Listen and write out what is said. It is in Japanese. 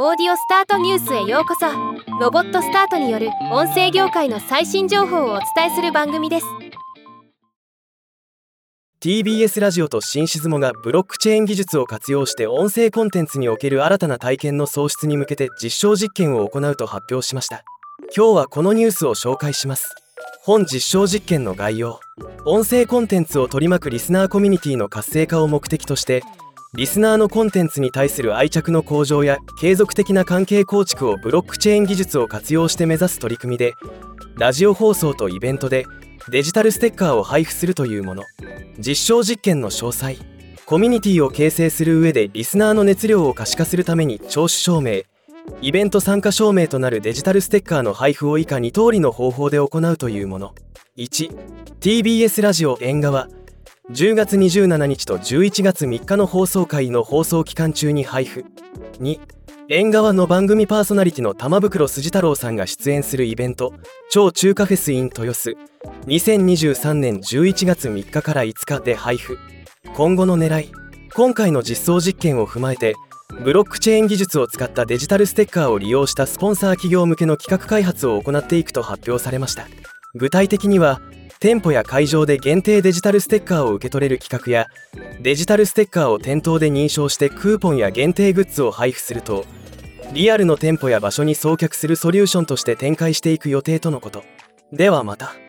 オーディオスタートニュースへようこそ。ロボットスタートによる音声業界の最新情報をお伝えする番組です。TBS ラジオとシンシズモがブロックチェーン技術を活用して音声コンテンツにおける新たな体験の創出に向けて実証実験を行うと発表しました。今日はこのニュースを紹介します。本実証実験の概要。音声コンテンツを取り巻くリスナーコミュニティの活性化を目的としてリスナーのコンテンツに対する愛着の向上や継続的な関係構築をブロックチェーン技術を活用して目指す取り組みでラジオ放送とイベントでデジタルステッカーを配布するというもの。実証実験の詳細コミュニティを形成する上でリスナーの熱量を可視化するために聴取証明。イベント参加証明となるデジタルステッカーの配布を以下2通りの方法で行うというもの。1TBS ラジオ縁側。10月27日と11月3日の放送回の放送期間中に配布。2縁側の番組パーソナリティの玉袋筋太郎さんが出演するイベント超中華フェス in 豊洲。2023年11月3日から5日で配布。今後の狙い。今回の実装実験を踏まえてブロックチェーン技術を使ったデジタルステッカーを利用したスポンサー企業向けの企画開発を行っていくと発表されました。具体的には店舗や会場で限定デジタルステッカーを受け取れる企画やデジタルステッカーを店頭で認証してクーポンや限定グッズを配布するとリアルの店舗や場所に送客するソリューションとして展開していく予定とのことではまた。